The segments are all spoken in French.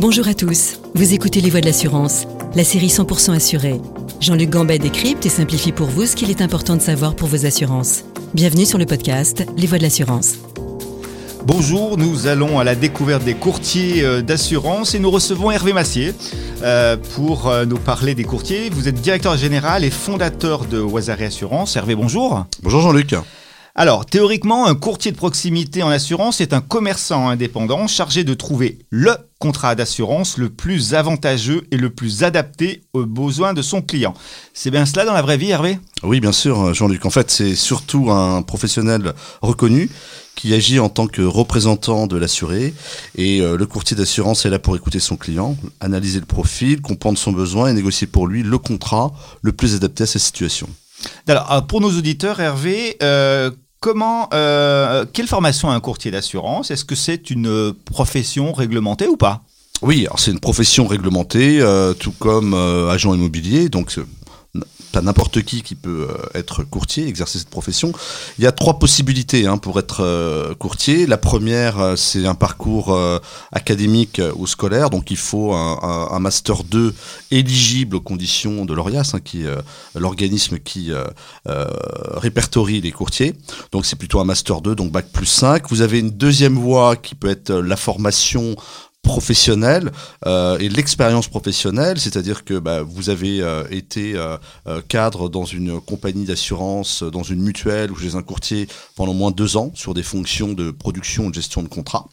Bonjour à tous, vous écoutez Les Voix de l'assurance, la série 100% assurée. Jean-Luc Gambet décrypte et simplifie pour vous ce qu'il est important de savoir pour vos assurances. Bienvenue sur le podcast Les Voix de l'assurance. Bonjour, nous allons à la découverte des courtiers euh, d'assurance et nous recevons Hervé Massier euh, pour euh, nous parler des courtiers. Vous êtes directeur général et fondateur de Wazaré Assurance. Hervé, bonjour. Bonjour Jean-Luc. Alors, théoriquement, un courtier de proximité en assurance est un commerçant indépendant chargé de trouver le contrat d'assurance le plus avantageux et le plus adapté aux besoins de son client. C'est bien cela dans la vraie vie, Hervé? Oui, bien sûr, Jean-Luc. En fait, c'est surtout un professionnel reconnu qui agit en tant que représentant de l'assuré. Et euh, le courtier d'assurance est là pour écouter son client, analyser le profil, comprendre son besoin et négocier pour lui le contrat le plus adapté à sa situation. Alors, pour nos auditeurs, Hervé, euh, comment, euh, quelle formation a un courtier d'assurance? Est-ce que c'est une profession réglementée ou pas? Oui, c'est une profession réglementée, tout comme agent immobilier. Donc, pas n'importe qui qui peut euh, être courtier, exercer cette profession. Il y a trois possibilités hein, pour être euh, courtier. La première, euh, c'est un parcours académique ou scolaire, donc il faut un, master 2 éligible aux conditions de l'ORIAS, hein, qui est l'organisme qui répertorie les courtiers. Donc c'est plutôt un master 2, donc bac plus 5. Vous avez une deuxième voie qui peut être la formation professionnel euh, et l'expérience professionnelle, c'est-à-dire que bah, vous avez euh, été euh, cadre dans une compagnie d'assurance, dans une mutuelle ou chez un courtier pendant moins de deux ans sur des fonctions de production ou de gestion de contrat.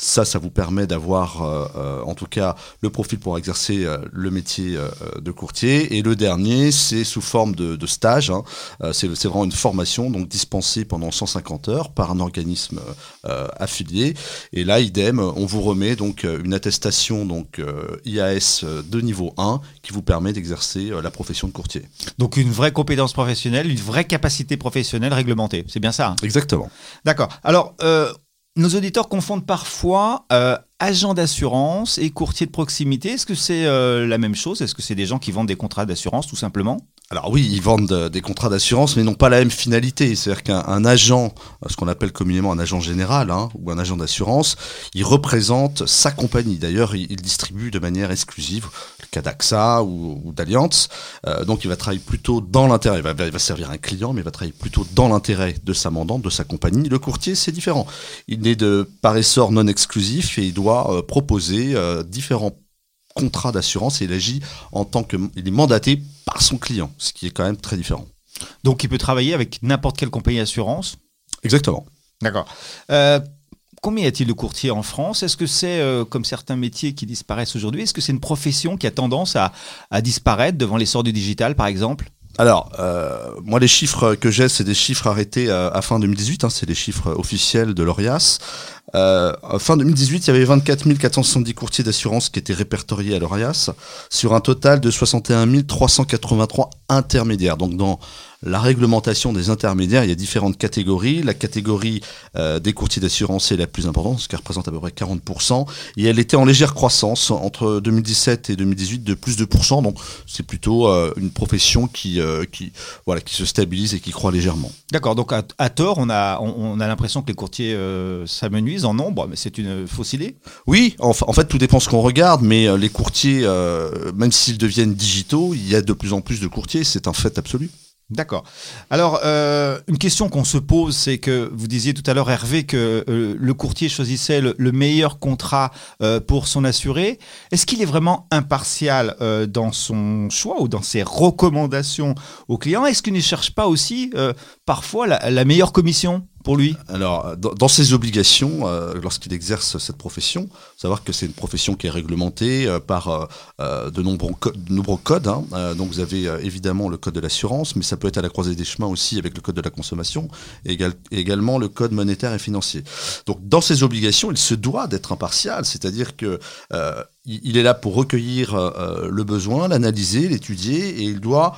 Ça, ça vous permet d'avoir, euh, euh, en tout cas, le profil pour exercer euh, le métier de courtier. Et le dernier, c'est sous forme de, stage. Hein. c'est vraiment une formation, donc dispensée pendant 150 heures par un organisme affilié. Et là, idem, on vous remet donc une attestation donc IAS de niveau 1 qui vous permet d'exercer la profession de courtier. Donc une vraie compétence professionnelle, une vraie capacité professionnelle réglementée. C'est bien ça. Hein? Exactement. D'accord. Alors nos auditeurs confondent parfois euh, agent d'assurance et courtier de proximité. Est-ce que c'est euh, la même chose? Est-ce que c'est des gens qui vendent des contrats d'assurance tout simplement? Alors oui, ils vendent euh, des contrats d'assurance, mais n'ont pas la même finalité. C'est-à-dire qu'un agent, ce qu'on appelle communément un agent général hein, ou un agent d'assurance, il représente sa compagnie. D'ailleurs, il, distribue de manière exclusive, le cas d'AXA ou, d'Alliance. Euh, donc il va travailler plutôt dans l'intérêt, il va, servir un client, mais il va travailler plutôt dans l'intérêt de sa mandante, de sa compagnie. Le courtier, c'est différent. Il est de par essor non exclusif et il doit euh, proposer différents contrat d'assurance et il agit en tant que il est mandaté par son client, ce qui est quand même très différent. Donc il peut travailler avec n'importe quelle compagnie d'assurance? Exactement. D'accord. Euh, combien y a-t-il de courtiers en France? Est-ce que c'est, euh, comme certains métiers qui disparaissent aujourd'hui, est-ce que c'est une profession qui a tendance à, à disparaître devant l'essor du digital, par exemple? Alors, euh, moi, les chiffres que j'ai, c'est des chiffres arrêtés à, fin 2018, hein, c'est les chiffres officiels de l'ORIAS. Euh, fin 2018, il y avait 24 470 courtiers d'assurance qui étaient répertoriés à l'ORIAS, sur un total de 61 383 intermédiaires. Donc, dans la réglementation des intermédiaires, il y a différentes catégories. La catégorie euh, des courtiers d'assurance est la plus importante, ce qui représente à peu près 40%. Et elle était en légère croissance entre 2017 et 2018 de plus de pourcents. Donc c'est plutôt euh, une profession qui, euh, qui, voilà, qui se stabilise et qui croît légèrement. D'accord, donc à, tort, on a, on, a l'impression que les courtiers s'amenuisent en nombre, mais c'est une fausse idée? Oui, en, en, fait tout dépend ce qu'on regarde, mais les courtiers, même s'ils deviennent digitaux, il y a de plus en plus de courtiers, c'est un fait absolu. D'accord. Alors, euh, une question qu'on se pose, c'est que vous disiez tout à l'heure, Hervé, que euh, le courtier choisissait le, meilleur contrat euh, pour son assuré. Est-ce qu'il est vraiment impartial dans son choix ou dans ses recommandations aux clients Est-ce qu'il ne cherche pas aussi parfois la meilleure commission? Pour lui Alors, dans, ses obligations, euh, lorsqu'il exerce cette profession, savoir que c'est une profession qui est réglementée euh, par euh, de, nombreux nombreux codes. Hein. donc, vous avez évidemment le code de l'assurance, mais ça peut être à la croisée des chemins aussi avec le code de la consommation et, également le code monétaire et financier. Donc, dans ses obligations, il se doit d'être impartial, c'est-à-dire que il est là pour recueillir le besoin, l'analyser, l'étudier, et il doit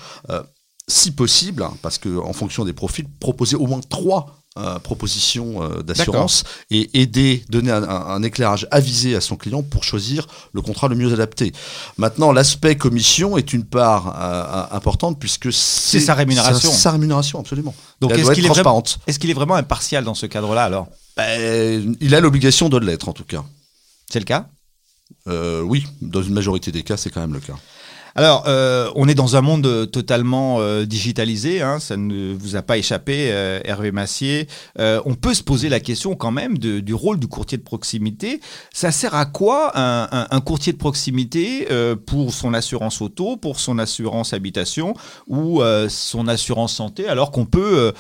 si possible, hein, parce qu'en fonction des profils, proposer au moins trois euh, proposition euh, d'assurance et aider, donner un, éclairage avisé à son client pour choisir le contrat le mieux adapté. Maintenant, l'aspect commission est une part euh, importante puisque c'est sa rémunération. Sa rémunération, absolument. Donc, est-ce qu'il est, vraiment, est, est vraiment impartial dans ce cadre-là alors? Ben, Il a l'obligation de l'être en tout cas. C'est le cas? Oui, dans une majorité des cas, c'est quand même le cas. Alors, euh, on est dans un monde euh, totalement euh, digitalisé, hein, ça ne vous a pas échappé, Hervé Massier. on peut se poser la question quand même du rôle du courtier de proximité. Ça sert à quoi un, courtier de proximité pour son assurance auto, pour son assurance habitation ou son assurance santé, alors qu'on peut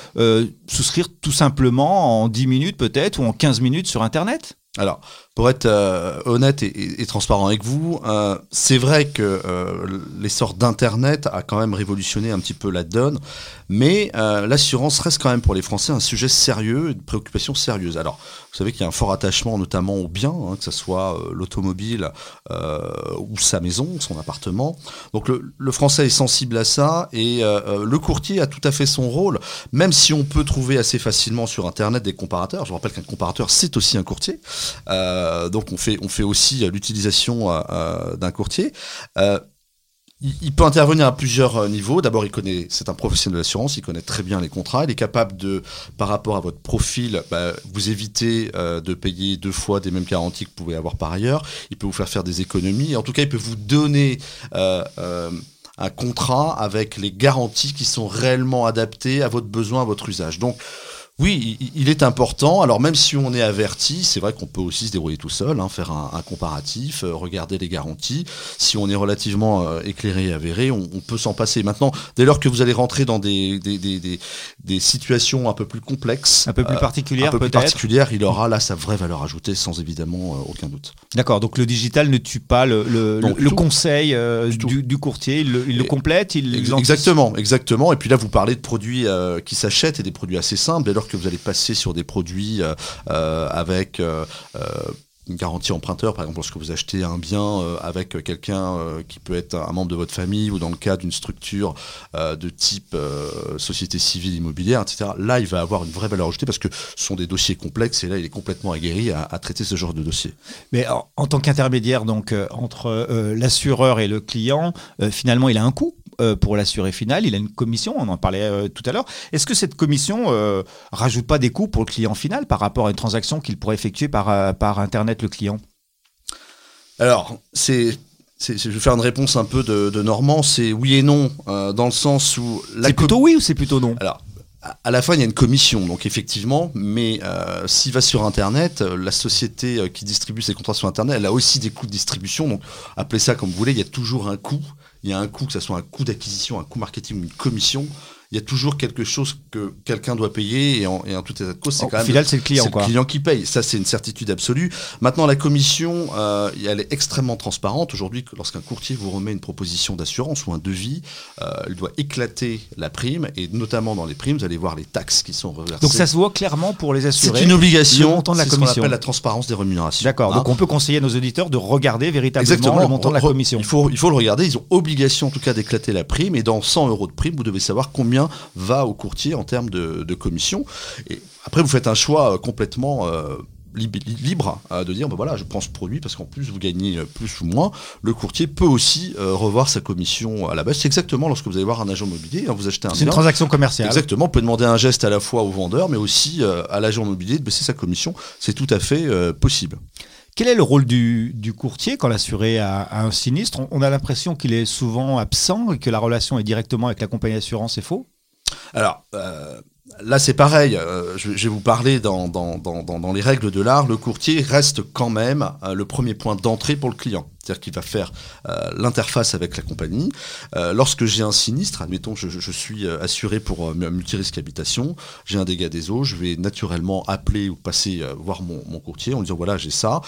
souscrire tout simplement en 10 minutes peut-être ou en 15 minutes sur Internet? Alors, pour être euh, honnête et, transparent avec vous, euh, c'est vrai que euh, l'essor d'Internet a quand même révolutionné un petit peu la donne, mais l'assurance reste quand même pour les Français un sujet sérieux, une préoccupation sérieuse. Alors, vous savez qu'il y a un fort attachement notamment aux biens, hein, que ce soit l'automobile ou sa maison, son appartement. Donc le, Français est sensible à ça et le courtier a tout à fait son rôle, même si on peut trouver assez facilement sur Internet des comparateurs. Je vous rappelle qu'un comparateur, c'est aussi un courtier. Donc on fait, on fait aussi euh, l'utilisation euh, d'un courtier. Il, peut intervenir à plusieurs niveaux. D'abord, il connaît, c'est un professionnel de l'assurance, il connaît très bien les contrats. Il est capable de, par rapport à votre profil, bah, vous éviter de payer deux fois des mêmes garanties que vous pouvez avoir par ailleurs. Il peut vous faire faire des économies. En tout cas, il peut vous donner un contrat avec les garanties qui sont réellement adaptées à votre besoin, à votre usage. Donc, oui, il est important. Alors même si on est averti, c'est vrai qu'on peut aussi se débrouiller tout seul, hein, faire un, comparatif, euh, regarder les garanties. Si on est relativement euh, éclairé et avéré, on, peut s'en passer. Maintenant, dès lors que vous allez rentrer dans des, des, situations un peu plus complexes, un peu plus particulières, un peu plus particulières, il aura là sa vraie valeur ajoutée, sans évidemment euh, aucun doute. D'accord. Donc le digital ne tue pas le, le, conseil du, courtier, il, le complète, il exactement, exactement. Et puis là, vous parlez de produits qui s'achètent et des produits assez simples. Dès lors que vous allez passer sur des produits euh, euh, avec euh, une garantie emprunteur, par exemple, lorsque vous achetez un bien avec quelqu'un qui peut être un membre de votre famille ou dans le cas d'une structure de type société civile immobilière, etc. Là, il va avoir une vraie valeur ajoutée parce que ce sont des dossiers complexes et là, il est complètement aguerri à, traiter ce genre de dossier. Mais en, tant qu'intermédiaire donc entre l'assureur et le client, finalement, il a un coût euh, pour l'assuré final, il a une commission, on en parlait euh, tout à l'heure. Est-ce que cette commission euh, rajoute pas des coûts pour le client final par rapport à une transaction qu'il pourrait effectuer par, par Internet le client? Alors, c'est je vais faire une réponse un peu de, Normand, c'est oui et non, dans le sens où... C'est plutôt oui ou c'est plutôt non? Alors, à la fin, il y a une commission, donc effectivement, mais s'il va sur Internet, la société qui distribue ses contrats sur Internet, elle a aussi des coûts de distribution, donc appelez ça comme vous voulez, il y a toujours un coût il y a un coût, que ce soit un coût d'acquisition, un coût marketing ou une commission, il y a toujours quelque chose que quelqu'un doit payer et en, et en tout état de cause, c'est quand même. final, c'est le client, le client qui paye. Ça, c'est une certitude absolue. Maintenant, la commission, euh, elle est extrêmement transparente. Aujourd'hui, lorsqu'un courtier vous remet une proposition d'assurance ou un devis, euh, il doit éclater la prime et notamment dans les primes, vous allez voir les taxes qui sont reversées. Donc ça se voit clairement pour les assurés. C'est une obligation. Le montant de la commission. Ce qu'on appelle la transparence des rémunérations. D'accord. donc hein on peut conseiller à nos auditeurs de regarder véritablement le montant de la commission. Il faut, il faut le regarder. Ils ont obligation en tout cas d'éclater la prime et dans 100 euros de prime, vous devez savoir combien va au courtier en termes de, commission. Et après, vous faites un choix euh, complètement euh, libre euh, de dire ben voilà je prends ce produit parce qu'en plus vous gagnez plus ou moins. Le courtier peut aussi revoir sa commission à la baisse. C'est exactement lorsque vous allez voir un agent immobilier hein, vous achetez un c'est une transaction commerciale. Exactement vous pouvez demander un geste à la fois au vendeur mais aussi à l'agent immobilier de baisser sa commission. C'est tout à fait possible quel est le rôle du, courtier quand l'assuré a, un sinistre On a l'impression qu'il est souvent absent et que la relation est directement avec la compagnie d'assurance, c'est faux alors, euh, là, c'est pareil. Euh, je, vais vous parler dans, dans, les règles de l'art. Le courtier reste quand même euh, le premier point d'entrée pour le client. C'est-à-dire qu'il va faire l'interface avec la compagnie. lorsque j'ai un sinistre, admettons que je, suis assuré pour multirisque habitation, j'ai un dégât des eaux, je vais naturellement appeler ou passer voir mon, mon, courtier en lui disant voilà, j'ai ça.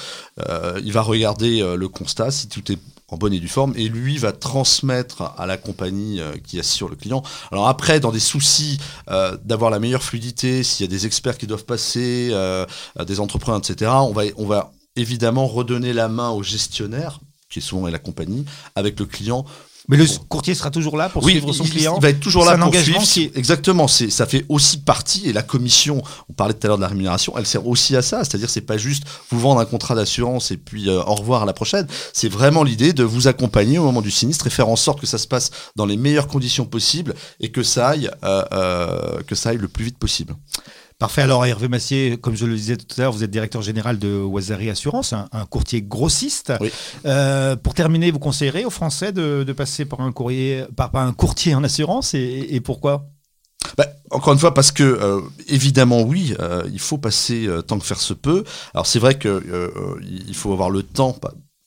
il va regarder le constat, si tout est en bonne et due forme, et lui va transmettre à la compagnie euh, qui assure le client. Alors après, dans des soucis euh, d'avoir la meilleure fluidité, s'il y a des experts qui doivent passer, euh, des entrepreneurs, etc., on va, on va évidemment redonner la main au gestionnaire, qui est souvent la compagnie, avec le client mais le courtier sera toujours là pour suivre son client. Il va être toujours là pour suivre. Exactement. C'est ça fait aussi partie et la commission. On parlait tout à l'heure de la rémunération. Elle sert aussi à ça. C'est-à-dire c'est pas juste vous vendre un contrat d'assurance et puis euh, au revoir à la prochaine. C'est vraiment l'idée de vous accompagner au moment du sinistre et faire en sorte que ça se passe dans les meilleures conditions possibles et que ça aille euh, euh, que ça aille le plus vite possible. Parfait. Alors, Hervé Massier, comme je le disais tout à l'heure, vous êtes directeur général de Wazari Assurance, un, courtier grossiste. Oui. Euh, pour terminer, vous conseillerez aux Français de, passer par un, courrier, par, un courtier en assurance et, pourquoi? Bah, encore une fois, parce que euh, évidemment oui, euh, il faut passer tant que faire se peut. Alors c'est vrai que il faut avoir le temps,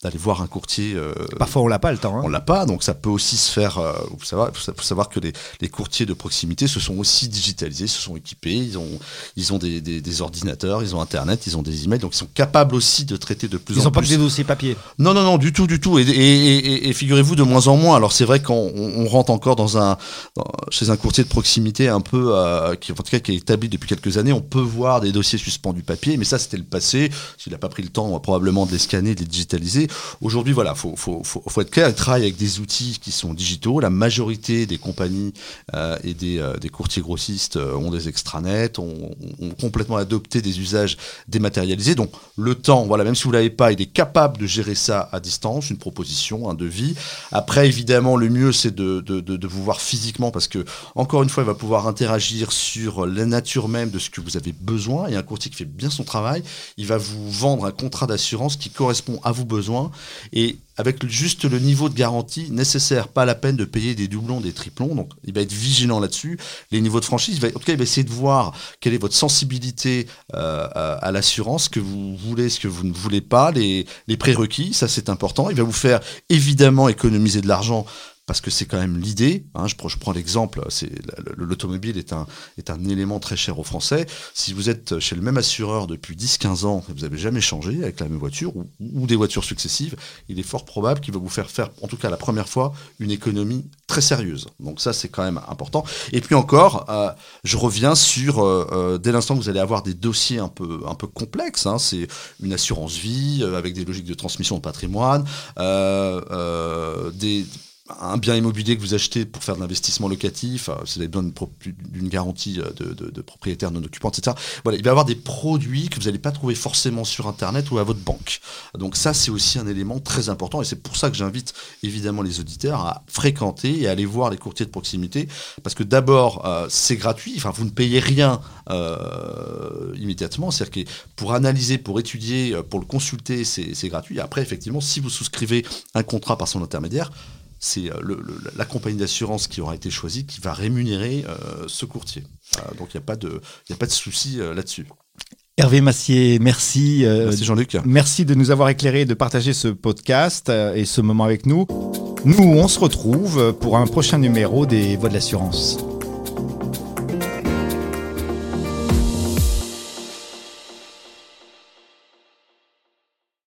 d'aller voir un courtier. Euh, Parfois, on l'a pas le temps. Hein. On l'a pas, donc ça peut aussi se faire. Euh, vous savoir, faut, savoir que les, les, courtiers de proximité se sont aussi digitalisés, se sont équipés. Ils ont, ils ont des, des, des, ordinateurs, ils ont Internet, ils ont des emails, donc ils sont capables aussi de traiter de plus en plus. Ils n'ont pas que des dossiers papier. Non, non, non, du tout, du tout. Et, et, et, figurez-vous de moins en moins. Alors c'est vrai qu'on on rentre encore dans un chez un courtier de proximité un peu euh, qui en tout cas qui est établi depuis quelques années. On peut voir des dossiers suspendus papier, mais ça c'était le passé. S'il n'a pas pris le temps probablement de les scanner, de les digitaliser. Aujourd'hui, voilà, faut, faut, être clair. Ils travaillent avec des outils qui sont digitaux. La majorité des compagnies euh, et des, euh, des, courtiers grossistes euh, ont des extranets, ont, complètement adopté des usages dématérialisés. Donc, le temps, voilà, même si vous l'avez pas, il est capable de gérer ça à distance, une proposition, un devis. Après, évidemment, le mieux, c'est de, de vous voir physiquement parce que, encore une fois, il va pouvoir interagir sur la nature même de ce que vous avez besoin. Et un courtier qui fait bien son travail, il va vous vendre un contrat d'assurance qui correspond à vos besoins et avec juste le niveau de garantie nécessaire, pas la peine de payer des doublons, des triplons. Donc, il va être vigilant là-dessus. Les niveaux de franchise, va, en tout cas, il va essayer de voir quelle est votre sensibilité euh, à, l'assurance, ce que vous voulez, ce que vous ne voulez pas, les, les prérequis, ça c'est important. Il va vous faire évidemment économiser de l'argent parce que c'est quand même l'idée. Hein, je, prends l'exemple, l'automobile est un, élément très cher aux Français. Si vous êtes chez le même assureur depuis 10-15 ans et vous n'avez jamais changé avec la même voiture ou, des voitures successives, il est fort probable qu'il va vous faire faire, en tout cas la première fois, une économie très sérieuse. Donc ça, c'est quand même important. Et puis encore, euh, je reviens sur, euh, euh, dès l'instant que vous allez avoir des dossiers un peu, un peu complexes, hein, c'est une assurance vie avec des logiques de transmission de patrimoine, des un bien immobilier que vous achetez pour faire de l'investissement locatif, euh, vous avez besoin d'une garantie euh, de, propriétaire non occupant, etc. Voilà, il va y avoir des produits que vous n'allez pas trouver forcément sur Internet ou à votre banque. Donc ça, c'est aussi un élément très important et c'est pour ça que j'invite évidemment les auditeurs à fréquenter et à aller voir les courtiers de proximité parce que d'abord, euh, c'est gratuit, vous ne payez rien immédiatement, c'est-à-dire que pour analyser, pour étudier, pour le consulter, c'est gratuit. Après, effectivement, si vous souscrivez un contrat par son intermédiaire, c'est euh, la compagnie d'assurance qui aura été choisie qui va rémunérer euh, ce courtier. donc il n'y a pas de, a pas de souci euh, là-dessus. Hervé Massier, merci. merci Jean-Luc. Merci de nous avoir éclairé, de partager ce podcast et ce moment avec nous. Nous, on se retrouve pour un prochain numéro des Voix de l'assurance.